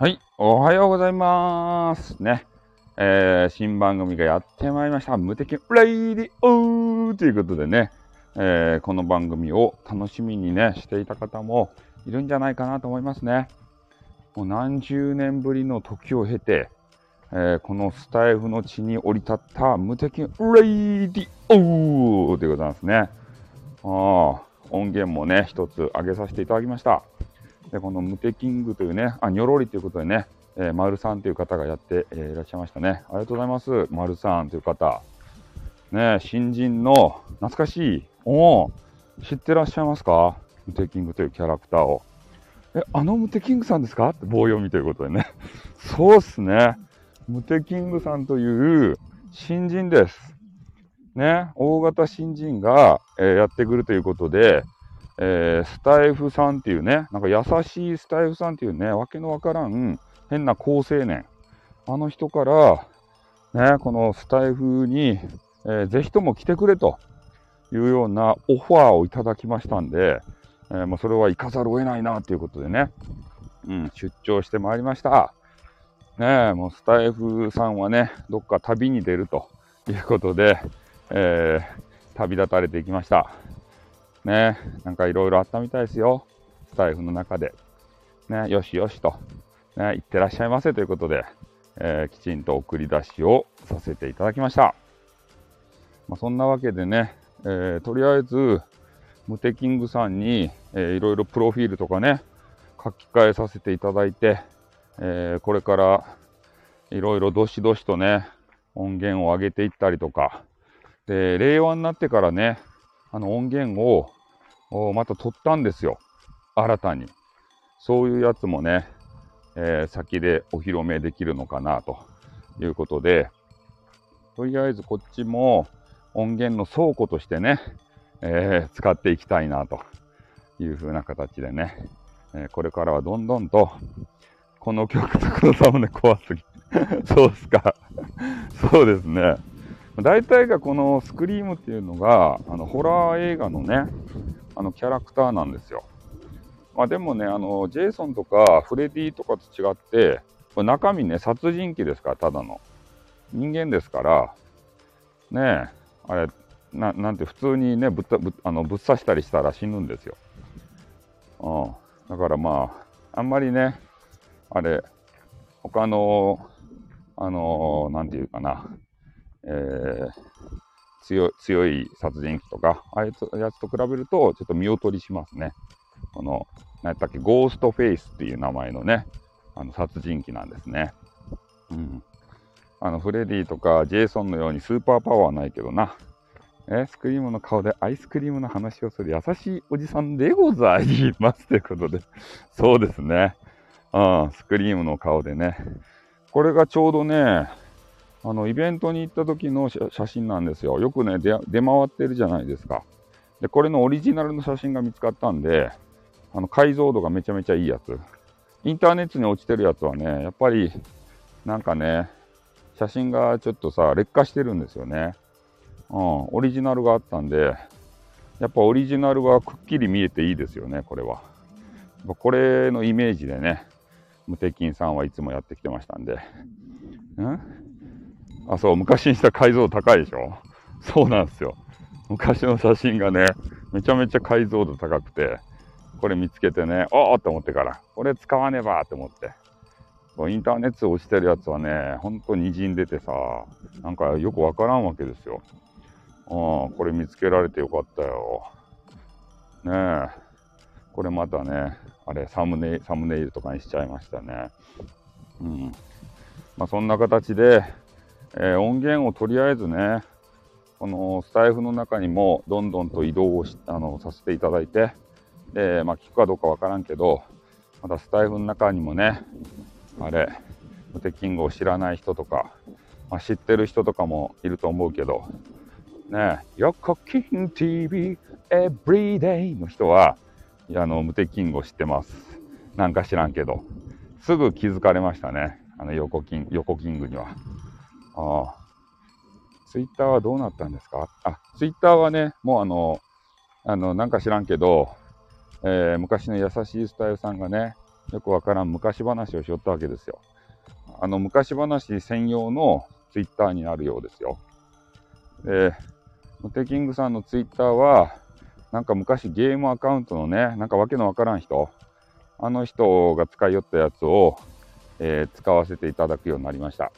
はい、おはようございます。ね。えー新番組がやってまいりました。むてきんレディオということでね、えーこの番組を楽しみにね、していた方もいるんじゃないかなと思いますね。もう何十年ぶりの時を経て、えーこのスタイフの地に降り立ったむてきんレディオでございますね。あ音源もね、一つ上げさせていただきました。で、このムテキングというね、あ、ニョロリということでね、えー、丸さんという方がやって、えーいらっしゃいましたね。ありがとうございます。丸さんという方。ね、新人の懐かしい、おー知ってらっしゃいますか？ムテキングというキャラクターを。え、あのムテキングさんですか？って棒読みということでね。そうっすね。ムテキングさんという新人です。ね、大型新人が、えーやってくるということで、えースタイフさんっていうね、なんか優しいスタイフさんっていうね、わけのわからん変な好青年。あの人から、ね、このスタイフに、えーぜひとも来てくれというようなオファーをいただきましたんで、えーもうそれは行かざるを得ないなということでね、うん、出張してまいりました。ね、もうスタイフさんはね、どっか旅に出るということで、えー旅立たれていきました。ねなんかいろいろあったみたいですよ。スタイフの中で。ねよしよしと。ね行ってらっしゃいませということで、えーきちんと送り出しをさせていただきました。まあ、そんなわけでね、えーとりあえず、ムテキングさんに、えーいろいろプロフィールとかね、書き換えさせていただいて、えーこれからいろいろどしどしとね、音源を上げていったりとか、で、令和になってからね、あの音源をまた撮ったんですよ。新たに。そういうやつもね、えー先でお披露目できるのかなということで、とりあえずこっちも音源の倉庫としてね、えー使っていきたいなという風な形でね、えーこれからはどんどんと、この曲とこのサムネ怖すぎ。そうっすか。そうですね。大体がこのスクリームっていうのが、あのホラー映画のね、あのキャラクターなんですよ。まあでもね、あの、ジェイソンとかフレディとかと違って、これ中身ね、殺人鬼ですから、ただの。人間ですから、ねえ、あれ、ななんて普通にねぶっぶあのぶっ刺したりしたら死ぬんですよ。うん、だからまあ、あんまりね、あれ、他の、あのなんていうかな、えー強い強い殺人鬼とか、ああいうやつと比べると、ちょっと見劣りしますね。この、何やったっけ、ゴーストフェイスっていう名前のね、あの殺人鬼なんですね。うん。あの、フレディとかジェイソンのようにスーパーパワーはないけどな。えスクリームの顔でアイスクリームの話をする優しいおじさんでございますということで、そうですね。うん、スクリームの顔でね。これがちょうどね、あの、イベントに行った時の写真なんですよ。よくね、出回ってるじゃないですか。で、これのオリジナルの写真が見つかったんで、あの、解像度がめちゃめちゃいいやつ。インターネットに落ちてるやつはね、やっぱり、なんかね、写真がちょっとさ、劣化してるんですよね。うん、オリジナルがあったんで、やっぱオリジナルはくっきり見えていいですよね、これは。これのイメージでね、無敵金さんはいつもやってきてましたんで。ん？あ、そう、昔にした解像度高いでしょ？そうなんですよ。昔の写真がね、めちゃめちゃ解像度高くて、これ見つけてね、おーって思ってから、これ使わねばって思って。インターネット落ちてるやつはね、ほんと滲んでてさ、なんかよくわからんわけですよ。うん、これ見つけられてよかったよ。ねえ。これまたね、あれ、サムネサムネイルとかにしちゃいましたね。うん。まあ、そんな形で、えー音源をとりあえずね、このスタイフの中にもどんどんと移動をあのさせていただいて、で、まあ、聞くかどうかわからんけど、またスタイフの中にもね、あれ、ムテキングを知らない人とか、まあ、知ってる人とかもいると思うけど、ねえ、横キン TV Everyday の人は、あの、ムテキングを知ってます。なんか知らんけど、すぐ気づかれましたね。あの、横キン、横キングには。ああ。ツイッターはどうなったんですか？あ、ツイッターはね、もうあの、あの、なんか知らんけど、えー昔の優しいスタイルさんがね、よくわからん昔話をしよったわけですよ。あの昔話専用のツイッターになるようですよ。で、モテキングさんのツイッターは、なんか昔ゲームアカウントのね、なんかわけのわからん人、あの人が使いよったやつを、えー、使わせていただくようになりました。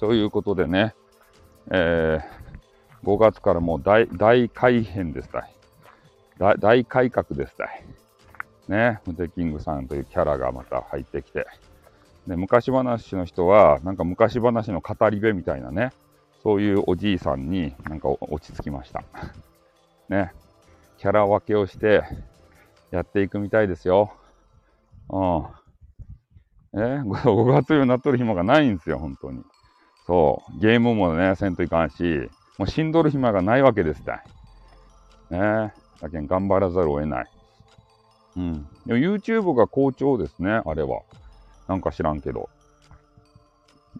そういうことでね、えー、5月からもう大大改変ですたい大。大改革ですたい。ね、ムテキングさんというキャラがまた入ってきて。で昔話の人は、なんか昔話の語り部みたいなね、そういうおじいさんになんか落ち着きました。ね、キャラ分けをしてやっていくみたいですよ。うん。え ?5 月になっとる暇がないんですよ、本当に。そう。ゲームもね、せんといかんし、もう死んどる暇がないわけですたい。ねだけん頑張らざるを得ない。うん。でも YouTube が好調ですね、あれは。なんか知らんけど。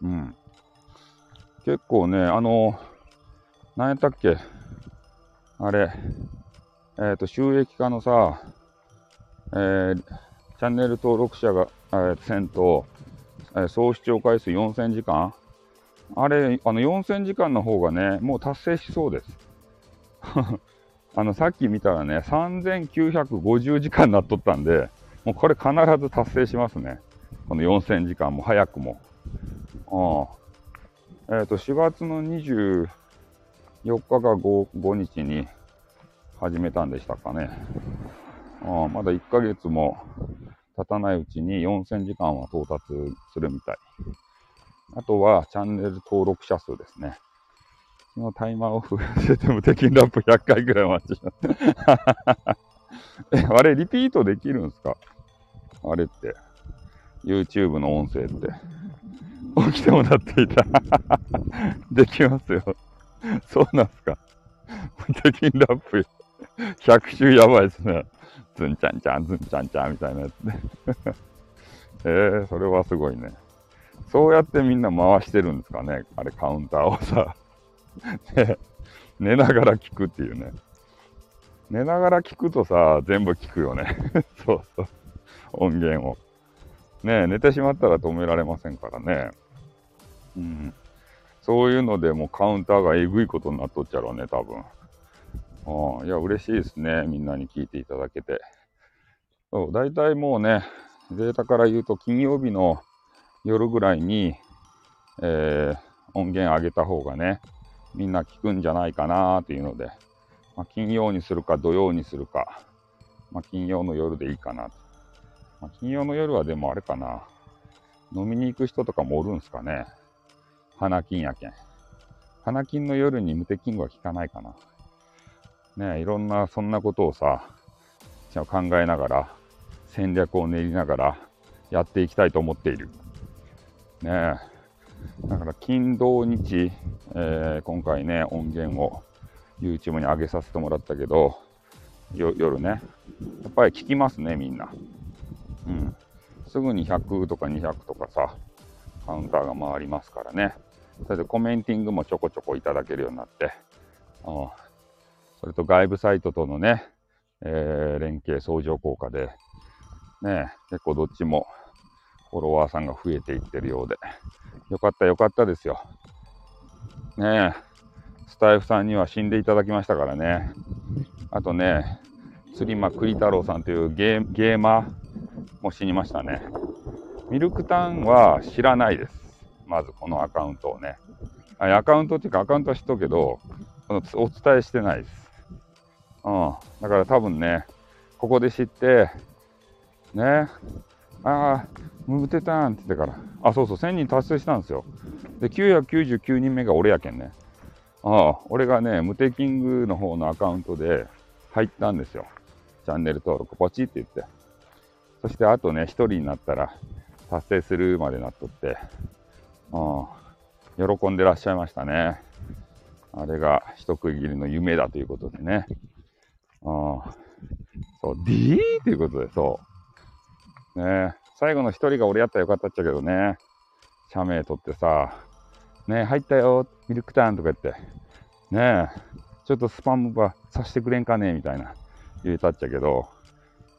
うん。結構ね、あの、何やったっけ？あれ、えっ、ー、と、収益化のさ、えー、チャンネル登録者が、えー、1000と、えー、総視聴回数4000時間あれ、あの4000時間の方がね、もう達成しそうです。あの、さっき見たらね、3950時間になっとったんで、もうこれ必ず達成しますね。この4000時間も早くも。あ。え、ー、と、4月の24日か 5, 5日に始めたんでしたかね。あまだ1ヶ月も経たないうちに4000時間は到達するみたい。あとはチャンネル登録者数ですね。そのタイマーオフしててもテキンラップ100回ぐらい待ちま え、あれリピートできるんすか？あれって。YouTube の音声って。起きてもらっていた。できますよ。そうなんすか？テキンラップ100周やばいですね。ズンチャンチャン、ズンチャンチャンみたいなやつね。えー、それはすごいね。そうやってみんな回してるんですかね？あれカウンターをさ。ね、寝ながら聞くっていうね。寝ながら聞くとさ、全部聞くよね。そうそう。音源を。ね寝てしまったら止められませんからね。うん。そういうのでもうカウンターがえぐいことになっとっちゃろうね、多分。あいや、嬉しいですね。みんなに聞いていただけて。そう、大体もうね、データから言うと金曜日の夜ぐらいに、えー、音源上げた方がね、みんな聞くんじゃないかなっていうので、まあ、金曜にするか土曜にするか、まあ、金曜の夜でいいかなと。まあ、金曜の夜はでもあれかな。飲みに行く人とかもおるんすかね。花金やけん。花金の夜に無敵キングは効かないかな。ねいろんな、そんなことをさ、考えながら、戦略を練りながらやっていきたいと思っている。ねだから金土日、えー、今回ね、音源を YouTube に上げさせてもらったけど、夜ね、やっぱり聞きますね、みんな。うん。すぐに100とか200とかさ、カウンターが回りますからね。それでコメンティングもちょこちょこいただけるようになって、あそれと外部サイトとのね、えー、連携相乗効果で、ね、結構どっちもフォロワーさんが増えていってるようで、よかったよかったですよ。ねえ、スタイフさんには死んでいただきましたからね。あとね、釣り間栗太郎さんというゲーゲーマーも死にましたね。ミルクタンは知らないです。まずこのアカウントをね。アカウントっていうかアカウントは知っとくけど、お伝えしてないです。うん。だから多分ね、ここで知って、ね、ああ、ムーテターンって言ってから、あ、そうそう、1000人達成したんですよ。で、999人目が俺やけんね。ああ、俺がね、ムテキングの方のアカウントで入ったんですよ。チャンネル登録ポチって言って。そしてあとね、1人になったら達成するまでなっとって、ああ、喜んでらっしゃいましたね。あれが一区切りの夢だということでね。ああ、そう、D ということで、そう。ね最後の一人が俺やったらよかったっちゃけどね。社名取ってさ、ね入ったよ、ミルクターンとか言って、ねちょっとスパムばさしてくれんかねみたいな言えたっちゃけど、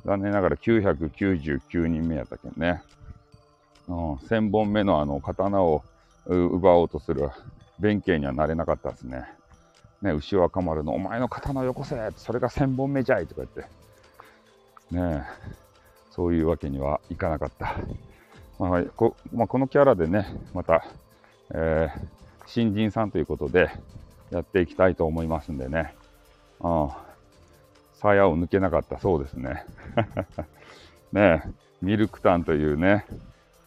残念ながら999人目やったけんね。うん、1000本目のあの刀を奪おうとする弁慶にはなれなかったですね。ね、牛若丸のお前の刀をよこせそれが1000本目じゃいとか言って。ねえそういうわけにはいかなかった。まあこまあ、このキャラでね、また、えー、新人さんということでやっていきたいと思いますんでね。うん。鞘を抜けなかったそうですね。ねミルクタンというね、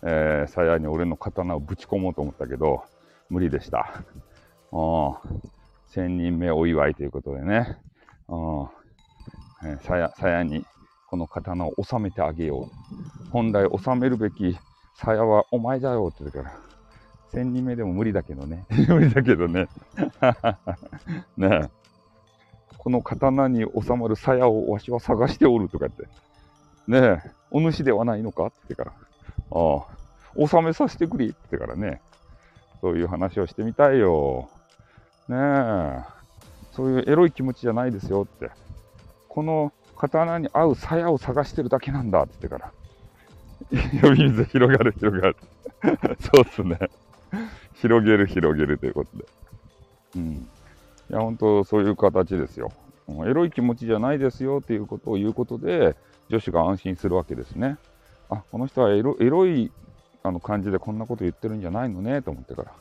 えー、鞘に俺の刀をぶち込もうと思ったけど、無理でした。うん。1000人目お祝いということでね。うん。えー、鞘、鞘にこの刀を収めてあげよう。本来収めるべき鞘はお前だよって言うから、1000人目でも無理だけどね。無理だけどね。ね。この刀に収まる鞘をわしは探しておるとか言って。ねえ、お主ではないのかって言ってから。ああ、収めさせてくれって言ってからね。そういう話をしてみたいよ。ねえ。そういうエロい気持ちじゃないですよって。この刀に合う鞘を探してるだけなんだって言ってから。呼び水広がる広がる。そうっすね。広げる広げるということで。うん。いや、本当そういう形ですよ。エロい気持ちじゃないですよっていうことを言うことで、女子が安心するわけですね。あ、この人はエロエロいあの感じでこんなこと言ってるんじゃないのねと思ってから。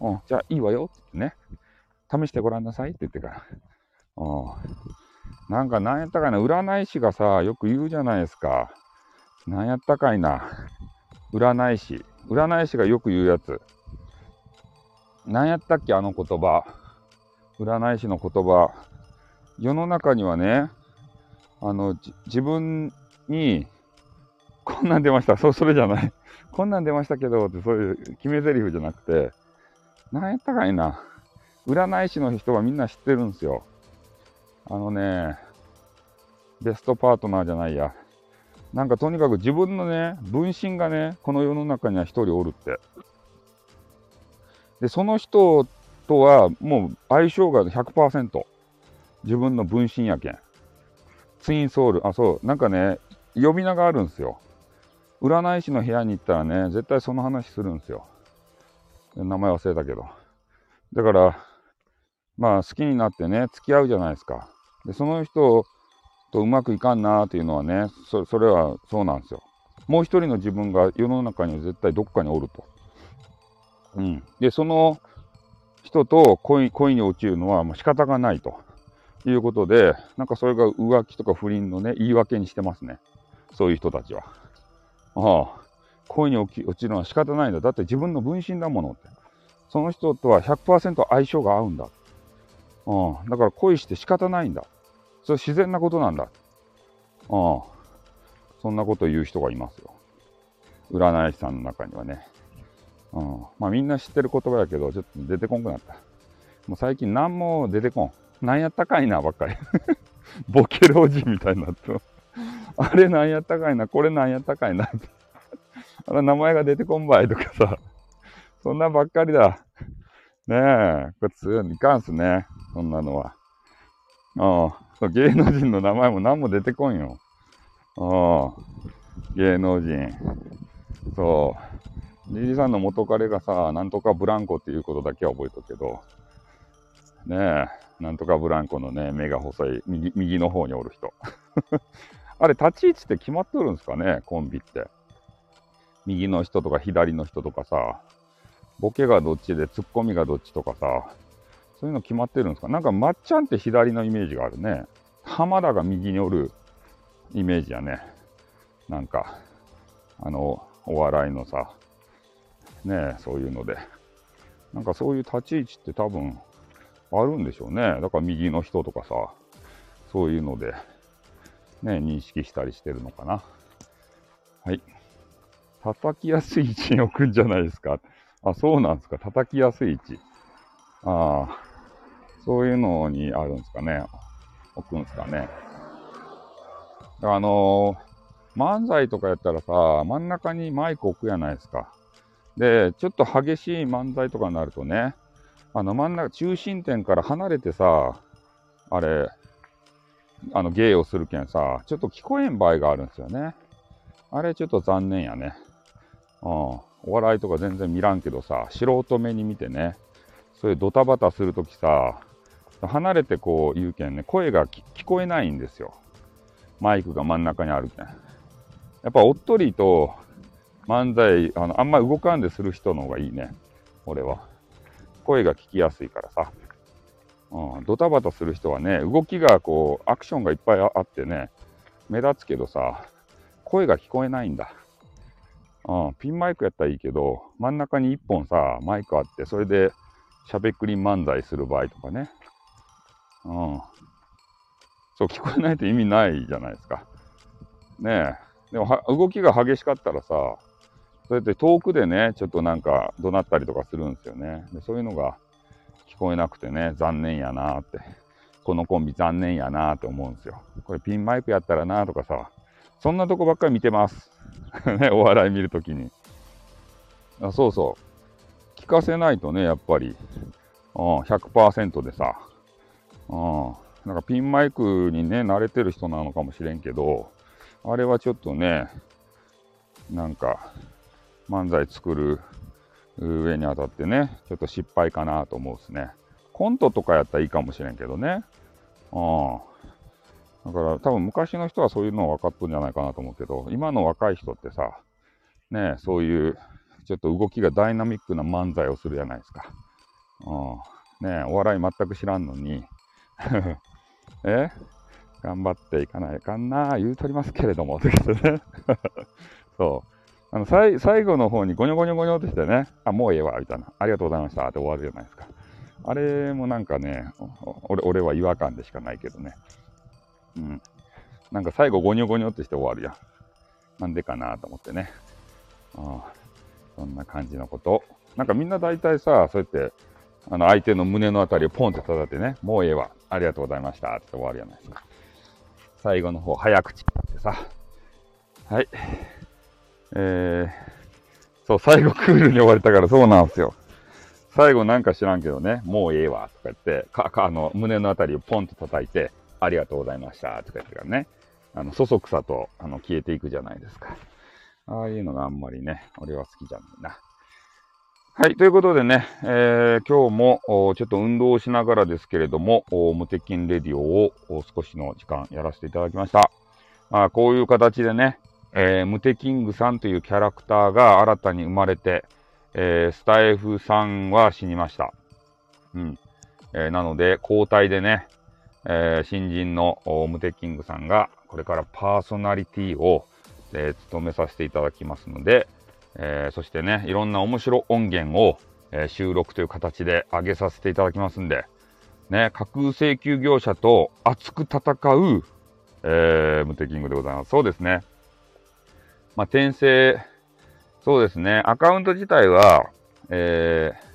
うん、じゃあいいわよってね。試してごらんなさいって言ってから。うん。なんかなんやったかな、占い師がさ、よく言うじゃないですか。なんやったかいな。占い師。占い師がよく言うやつ。なんやったっけ、あの言葉。占い師の言葉。世の中にはね、あの、自分に、こんなん出ました。そう、それじゃない。こんなん出ましたけど、ってそういう決め台詞じゃなくて、なんやったかいな。占い師の人はみんな知ってるんですよ。あのね、ベストパートナーじゃないや。なんかとにかく自分のね、分身がね、この世の中には一人おるって。で、その人とはもう相性が100%。自分の分身やけん。ツインソウル、あ、そう、なんかね、呼び名があるんですよ。占い師の部屋に行ったらね、絶対その話するんですよ。名前忘れたけど。だから、まあ好きになってね、付き合うじゃないですか。で、その人とうまくいかんなっていうのはねそ、それはそうなんですよ。もう一人の自分が世の中には絶対どっかにおると。うん。で、その人と恋恋に落ちるのはもう仕方がないということで、なんかそれが浮気とか不倫のね、言い訳にしてますね。そういう人たちは。ああ、恋に落ちるのは仕方ないんだ。だって自分の分身だものって。その人とは100%相性が合うんだ。うん。だから恋して仕方ないんだ。それ自然なことなんだ。ああ。そんなこと言う人がいますよ。占い師さんの中にはね。うん。まあみんな知ってる言葉やけど、ちょっと出てこんくなった。もう最近何も出てこん。なんやったかいなばっかり。ボケ老人みたいになって。あれなんやったかいな、これなんやったかいな。あれ名前が出てこんばいとかさ。そんなばっかりだ。ねえ、これいかんすね。そんなのは。ああ。そう芸能人の名前も何も出てこんよ。ああ、芸能人。そう。じいじさんの元彼がさ、なんとかブランコっていうことだけは覚えとくけど、ねえ、なんとかブランコのね、目が細い、右右の方におる人。あれ、立ち位置って決まっとるんですかね、コンビって。右の人とか左の人とかさ、ボケがどっちでツッコミがどっちとかさ、そういうの決まってるんですか？なんか、まっちゃんって左のイメージがあるね。浜田が右におるイメージやね。なんか、あの、お笑いのさ、ねそういうので。なんかそういう立ち位置って多分あるんでしょうね。だから右の人とかさ、そういうので、ね、認識したりしてるのかな。はい。叩きやすい位置に置くんじゃないですか。あ、そうなんですか。叩きやすい位置。ああ。そういうのにあるんですかね。置くんですかね。あの、漫才とかやったらさ、真ん中にマイク置くやないですか。で、ちょっと激しい漫才とかになるとね、あの真ん中、中心点から離れてさ、あれ、あの、芸をするけんさ、ちょっと聞こえん場合があるんですよね。あれちょっと残念やね。うん。お笑いとか全然見らんけどさ、素人目に見てね、そういうドタバタするときさ、離れてこう言うけんね、声が聞こえないんですよ。マイクが真ん中にあるけん。やっぱおっとりと漫才、あの、あんま動かんでする人の方がいいね。俺は。声が聞きやすいからさ。うん、ドタバタする人はね、動きがこう、アクションがいっぱいあってね、目立つけどさ、声が聞こえないんだ。うん、ピンマイクやったらいいけど、真ん中に1本さ、マイクあって、それでしゃべくり漫才する場合とかね。うん。そう、聞こえないと意味ないじゃないですか。ねえ。でも動きが激しかったらさ、そうやって遠くでね、ちょっとなんか怒鳴ったりとかするんですよね。でそういうのが聞こえなくてね、残念やなって。このコンビ残念やなって思うんですよ。これピンマイクやったらなとかさ、そんなとこばっかり見てます。ね、お笑い見るときに。あそうそう。聞かせないとね、やっぱり、うん、100%でさ、うん、なんかピンマイクにね、慣れてる人なのかもしれんけど、あれはちょっとね、なんか、漫才作る上にあたってね、ちょっと失敗かなと思うですね。コントとかやったらいいかもしれんけどね。うん。だから多分昔の人はそういうの分かっとんじゃないかなと思うけど、今の若い人ってさ、ねそういうちょっと動きがダイナミックな漫才をするじゃないですか。うん、ねお笑い全く知らんのに え？頑張っていかないかんな言うとりますけれども、ということね。そう。あの最最後の方にゴニョゴニョゴニョってしてね、あ、もうええわ、みたいな。ありがとうございましたって終わるじゃないですか。あれもなんかね、俺俺は違和感でしかないけどね。うん。なんか最後ゴニョゴニョってして終わるやん。なんでかなと思ってね。ああ、そんな感じのこと。なんかみんな大体さ、そうやって、あの相手の胸のあたりをポンって叩いてね、もうええわ、ありがとうございましたって終わるじゃないですか。最後の方、早口ってさ。はい。えー、そう、最後クールに終われたからそうなんですよ。最後なんか知らんけどね、もうええわ、とか言って、か、か、あの、胸のあたりをポンと叩いて、ありがとうございました、とか言ってからね、あの、そそくさと、あの、消えていくじゃないですか。ああいうのがあんまりね、俺は好きじゃないな。はい。ということでね、えー、今日もちょっと運動をしながらですけれども、無鉄筋レディオを少しの時間やらせていただきました。まあ、こういう形でね、えー、ムテキングさんというキャラクターが新たに生まれて、えー、スタイフさんは死にました。うん。えー、なので、交代でね、えー、新人のムテキングさんが、これからパーソナリティを、え、務めさせていただきますので、えー、そしてね、いろんな面白音源を、えー、収録という形で上げさせていただきますんで、ね、架空請求業者と熱く戦う、えー、ムテキングでございます。そうですね。まあ、転生、そうですね、アカウント自体は、えー、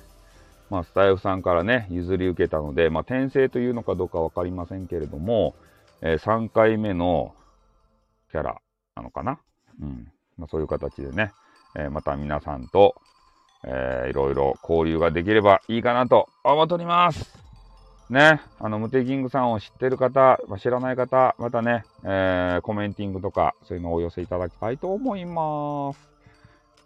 まあ、スタイフさんからね、譲り受けたので、まあ、転生というのかどうかわかりませんけれども、えー、3回目のキャラなのかな？うん。まあ、そういう形でね、え、また皆さんと、えー、いろいろ交流ができればいいかなと思っております。ね、あの、ムテキングさんを知ってる方、ま、知らない方、またね、えー、コメンティングとか、そういうのをお寄せいただきたいと思います。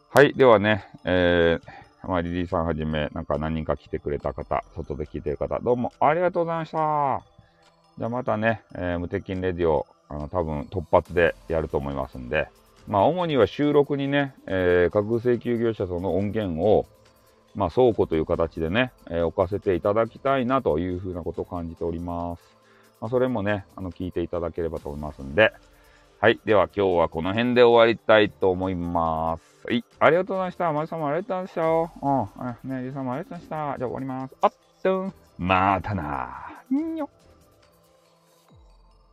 はい、ではね、えー、まあ、リリーさんはじめ、なんか何人か来てくれた方、外で聞いてる方、どうもありがとうございました。じゃあまたね、えー、無敵レディオ、あの、多分突発でやると思いますんで、まあ、主には収録にね、えー、架空請求業者との音源を、まあ、倉庫という形でね、えー、置かせていただきたいなというふうなことを感じております。まあ、それもね、あの、聞いていただければと思いますんで、はい。では今日はこの辺で終わりたいと思います。はい。ありがとうございました。まりさんもありがとうございました。うん。ね、りさんもありがとうございました。じゃあ終わります。あっとん。またな。にょ。